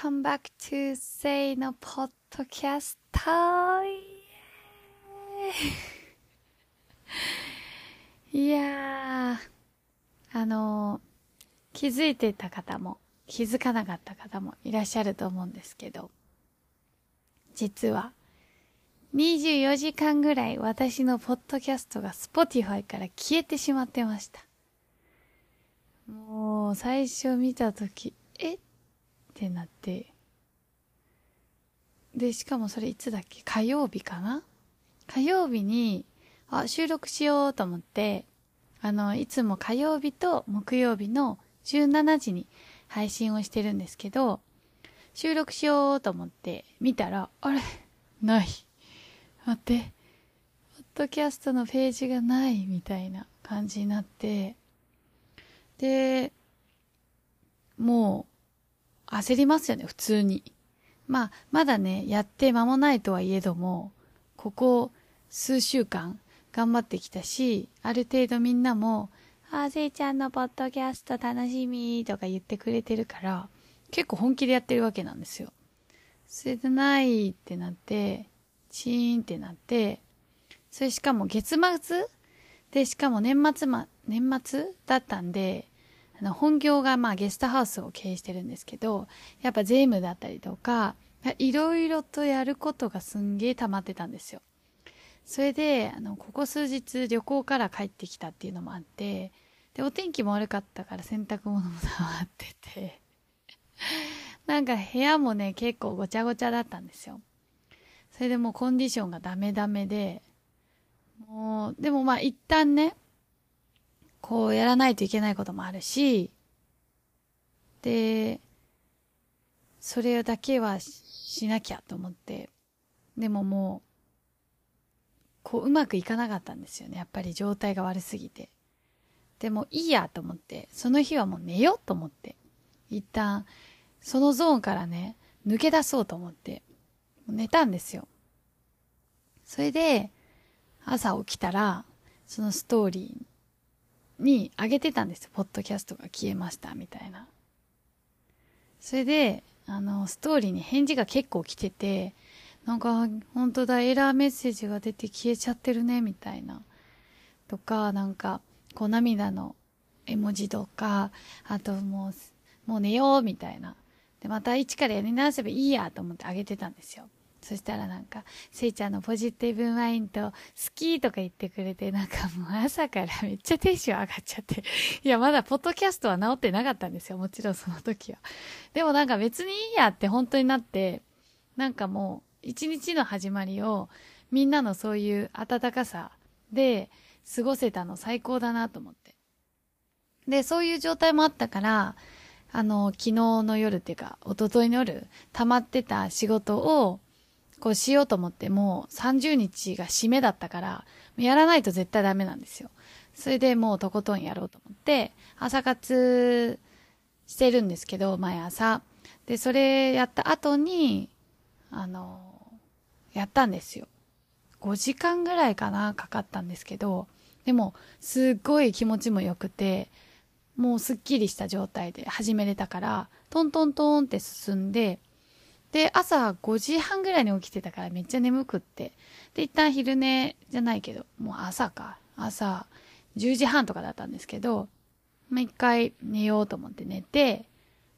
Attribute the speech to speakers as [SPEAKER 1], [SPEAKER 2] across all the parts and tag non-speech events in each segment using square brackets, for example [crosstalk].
[SPEAKER 1] Welcome back to Say のポッドキャストいやー、あのー、気づいてた方も気づかなかった方もいらっしゃると思うんですけど、実は24時間ぐらい私のポッドキャストが Spotify から消えてしまってました。もう最初見たとき、え？ってなって。で、しかもそれいつだっけ？火曜日かな？火曜日に、あ、収録しようと思って、あの、いつも火曜日と木曜日の17時に配信をしてるんですけど、収録しようと思って見たら、あれ？ない。待って、ポッドキャストのページがないみたいな感じになって、で、もう、焦りますよね、普通に。まあ、まだね、やって間もないとはいえども、ここ数週間頑張ってきたし、ある程度みんなも、あー、せいちゃんのポッドキャスト楽しみとか言ってくれてるから、結構本気でやってるわけなんですよ。それでないってなって、チーンってなって、それしかも月末？で、しかも年末ま、年末だったんで、あの、本業がまあゲストハウスを経営してるんですけど、やっぱ税務だったりとか、いろいろとやることがすんげえ溜まってたんですよ。それで、あの、ここ数日旅行から帰ってきたっていうのもあって、で、お天気も悪かったから洗濯物も溜まってて、なんか部屋もね、結構ごちゃごちゃだったんですよ。それでもうコンディションがダメダメで、もう、でもまあ一旦ね、こうやらないといけないこともあるし、で、それだけはしなきゃと思って、でももう、こううまくいかなかったんですよね。やっぱり状態が悪すぎて。でもいいやと思って、その日はもう寝ようと思って、一旦、そのゾーンからね、抜け出そうと思って、寝たんですよ。それで、朝起きたら、そのストーリーに上げてたんですよ。ポッドキャストが消えました、みたいな。それで、あの、ストーリーに返事が結構来てて、なんか、本当だ、エラーメッセージが出て消えちゃってるね、みたいな。とか、なんか、こう涙の絵文字とか、あともう、もう寝よう、みたいな。で、また一からやり直せばいいやと思ってあげてたんですよ。そしたらなんか、せいちゃんのポジティブマインド好きとか言ってくれて、なんかもう朝からめっちゃテンション上がっちゃって。[laughs] いや、まだポッドキャストは治ってなかったんですよ。もちろんその時は。[laughs] でもなんか別にいいやって本当になって、なんかもう一日の始まりをみんなのそういう温かさで過ごせたの最高だなと思って。で、そういう状態もあったから、あの、昨日の夜っていうか、一昨日の夜、溜まってた仕事を、こうしようと思ってもう30日が締めだったから、やらないと絶対ダメなんですよ。それでもうとことんやろうと思って、朝活してるんですけど、毎朝。で、それやった後に、あの、やったんですよ。5時間ぐらいかな、かかったんですけど、でも、すっごい気持ちも良くて、もうすっきりした状態で始めれたから、トントントンって進んで、で、朝5時半ぐらいに起きてたからめっちゃ眠くって。で、一旦昼寝じゃないけど、もう朝か。朝10時半とかだったんですけど、まあ、一回寝ようと思って寝て、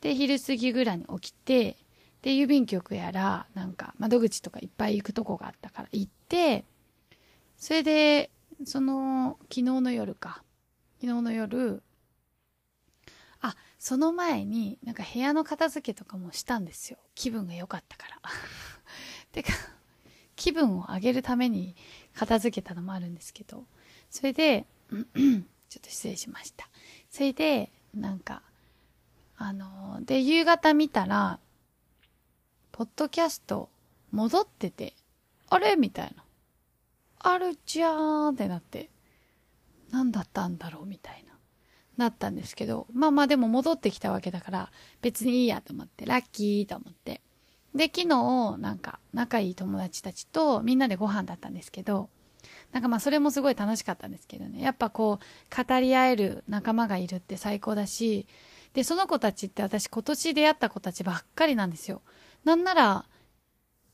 [SPEAKER 1] で、昼過ぎぐらいに起きて、で、郵便局やら、なんか窓口とかいっぱい行くとこがあったから行って、それで、その、昨日の夜か。昨日の夜、あ、その前になんか部屋の片付けとかもしたんですよ。気分が良かったから。[laughs] てか、気分を上げるために片付けたのもあるんですけど、それで、[clears throat] ちょっと失礼しました。それで、なんか、あので、夕方見たら、ポッドキャスト戻ってて、あれ？みたいな。あるじゃーんってなって、何だったんだろう？みたいな。なったんですけど、まあまあでも戻ってきたわけだから、別にいいやと思って、ラッキーと思って。で、昨日、なんか、仲いい友達たちとみんなでご飯だったんですけど、なんかまあそれもすごい楽しかったんですけどね。やっぱこう、語り合える仲間がいるって最高だし、で、その子たちって私今年出会った子たちばっかりなんですよ。なんなら、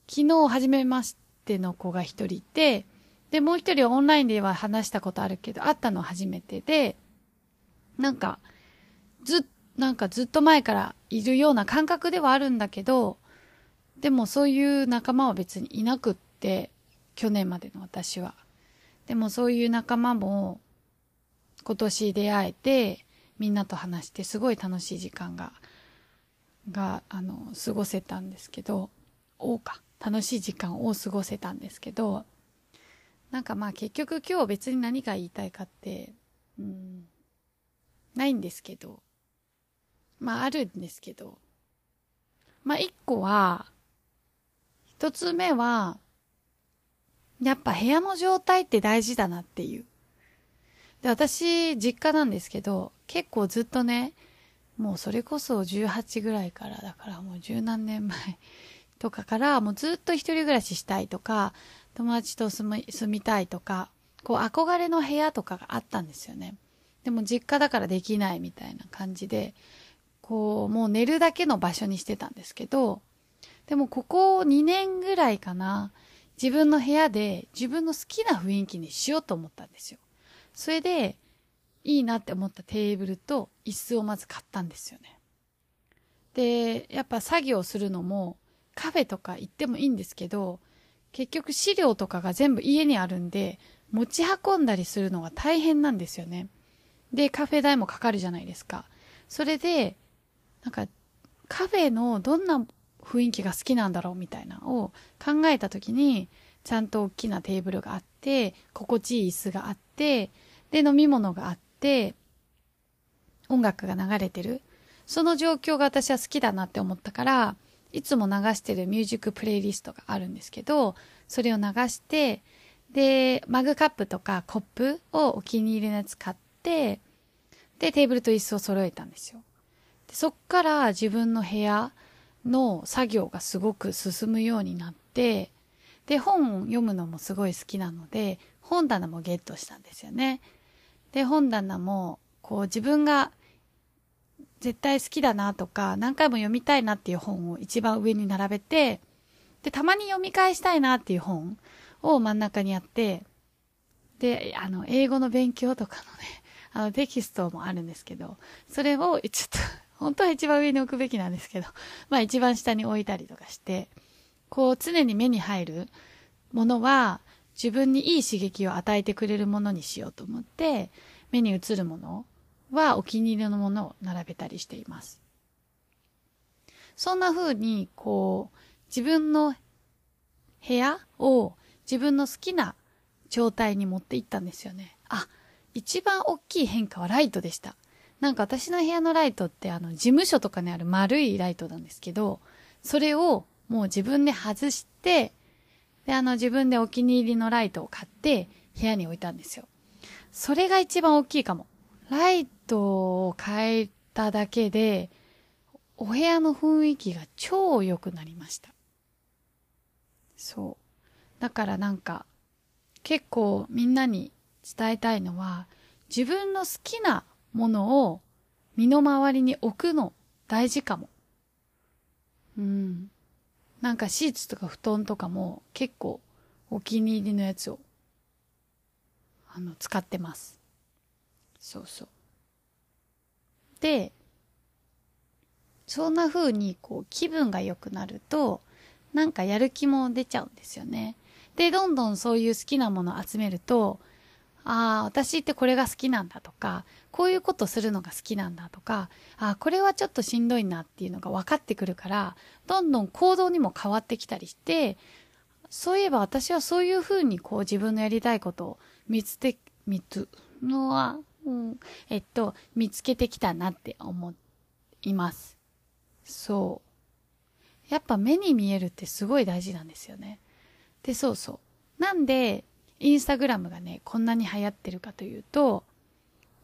[SPEAKER 1] 昨日初めましての子が一人いて、で、もう一人はオンラインでは話したことあるけど、会ったの初めてで、なんか、ず、なんかずっと前からいるような感覚ではあるんだけど、でもそういう仲間は別にいなくって、去年までの私は。でもそういう仲間も今年出会えて、みんなと話してすごい楽しい時間が、が、あの、過ごせたんですけど、おか、楽しい時間を過ごせたんですけど、なんかまあ結局今日別に何が言いたいかって、うん、ないんですけど、まああるんですけど、まあ一個は、一つ目は、やっぱ部屋の状態って大事だなっていう。で、私、実家なんですけど、結構ずっとね、もうそれこそ18ぐらいから、だからもう十何年前 [laughs] とかから、もうずっと一人暮らししたいとか、友達と住み住みたいとか、こう憧れの部屋とかがあったんですよね。でも実家だからできないみたいな感じで、こう、もう寝るだけの場所にしてたんですけど、でもここ2年ぐらいかな、自分の部屋で自分の好きな雰囲気にしようと思ったんですよ。それで、いいなって思ったテーブルと椅子をまず買ったんですよね。で、やっぱ作業するのもカフェとか行ってもいいんですけど、結局資料とかが全部家にあるんで、持ち運んだりするのが大変なんですよね。で、カフェ代もかかるじゃないですか。それで、なんか、カフェのどんな雰囲気が好きなんだろうみたいなのを考えた時に、ちゃんと大きなテーブルがあって、心地いい椅子があって、で、飲み物があって、音楽が流れてる。その状況が私は好きだなって思ったから、いつも流してるミュージックプレイリストがあるんですけど、それを流して、で、マグカップとかコップをお気に入りのやつ買って、で、テーブルと椅子を揃えたんですよ。でそっから自分の部屋の作業がすごく進むようになって、で、本を読むのもすごい好きなので、本棚もゲットしたんですよね。で、本棚も、こう自分が絶対好きだなとか、何回も読みたいなっていう本を一番上に並べて、で、たまに読み返したいなっていう本を真ん中にやって、で、あの、英語の勉強とかのね、あの、テキストもあるんですけど、それを、ちょっと、本当は一番上に置くべきなんですけど、[laughs] まあ一番下に置いたりとかして、こう常に目に入るものは自分にいい刺激を与えてくれるものにしようと思って、目に映るものはお気に入りのものを並べたりしています。そんな風に、こう、自分の部屋を自分の好きな状態に持っていったんですよね。あ、一番大きい変化はライトでした。なんか私の部屋のライトってあの事務所とかにある丸いライトなんですけど、それをもう自分で外して、で、あの自分でお気に入りのライトを買って部屋に置いたんですよ。それが一番大きいかも。ライトを変えただけで、お部屋の雰囲気が超良くなりました。そう。だからなんか、結構みんなに伝えたいのは、自分の好きなものを身の回りに置くの大事かも。うん。なんかシーツとか布団とかも結構お気に入りのやつをあの使ってます。そうそう。で、そんな風にこう気分が良くなるとなんかやる気も出ちゃうんですよね。で、どんどんそういう好きなものを集めると、ああ、私ってこれが好きなんだとか、こういうことするのが好きなんだとか、ああ、これはちょっとしんどいなっていうのが分かってくるから、どんどん行動にも変わってきたりして、そういえば私はそういうふうにこう自分のやりたいことを見つて、見つのは、うん、えっと、見つけてきたなって思います。そう。やっぱ目に見えるってすごい大事なんですよね。で、そうそう。なんで、インスタグラムがね、こんなに流行ってるかというと、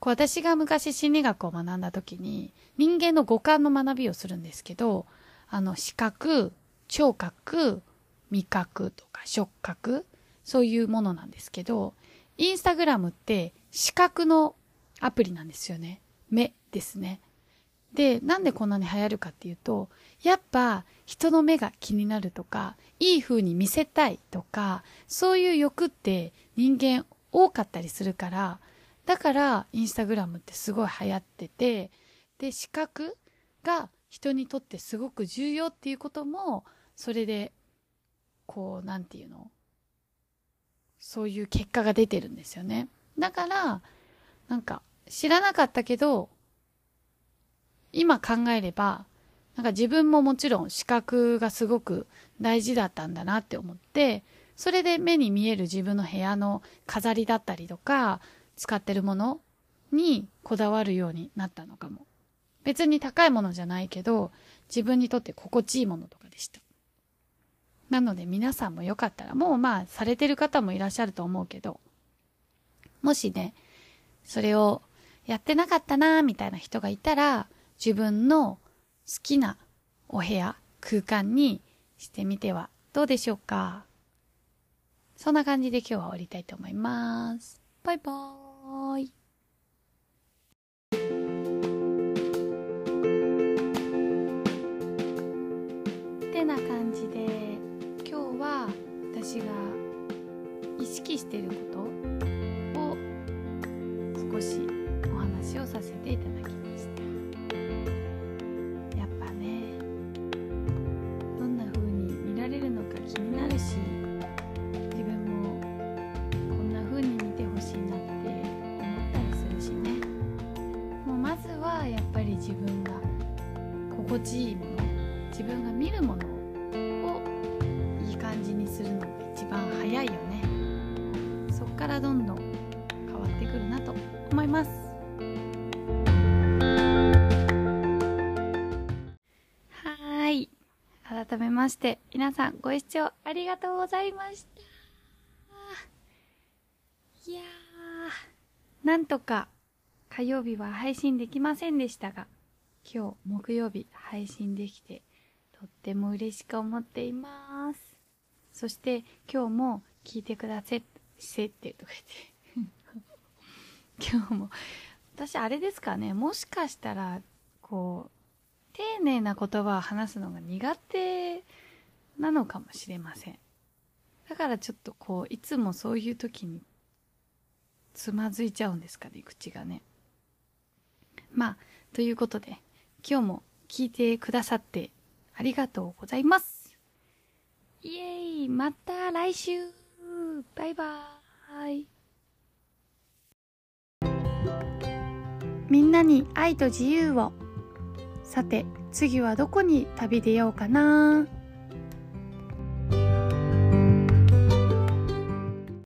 [SPEAKER 1] こう私が昔心理学を学んだ時に、人間の五感の学びをするんですけど、あの、視覚、聴覚、味覚とか触覚、そういうものなんですけど、インスタグラムって視覚のアプリなんですよね。目ですね。で、なんでこんなに流行るかっていうと、やっぱ人の目が気になるとか、いい風に見せたいとか、そういう欲って人間多かったりするから、だからインスタグラムってすごい流行ってて、で、視覚が人にとってすごく重要っていうことも、それで、こう、なんていうのそういう結果が出てるんですよね。だから、なんか、知らなかったけど、今考えれば、なんか自分ももちろん視覚がすごく大事だったんだなって思って、それで目に見える自分の部屋の飾りだったりとか、使ってるものにこだわるようになったのかも。別に高いものじゃないけど、自分にとって心地いいものとかでした。なので皆さんもよかったら、もうまあされてる方もいらっしゃると思うけど、もしね、それをやってなかったなーみたいな人がいたら、自分の好きなお部屋、空間にしてみてはどうでしょうか？そんな感じで今日は終わりたいと思います。バイバーイ。ってな感じで今日は私が意識していることを少しお話をさせていただきました地いいもの自分が見るものをいい感じにするのが一番早いよね。そっからどんどん変わってくるなと思います。はい。改めまして皆さんご視聴ありがとうございました。いやー。なんとか火曜日は配信できませんでしたが今日木曜日配信できてとっても嬉しく思っています。そして今日も聞いてくださせってとか言って。[laughs] 今日も私あれですかね。もしかしたらこう丁寧な言葉を話すのが苦手なのかもしれません。だからちょっとこういつもそういう時につまずいちゃうんですかね口がね。まあということで今日も聞いてくださってありがとうございます。イエーイ。また来週。バイバーイ。みんなに愛と自由を。さて次はどこに旅出ようかな。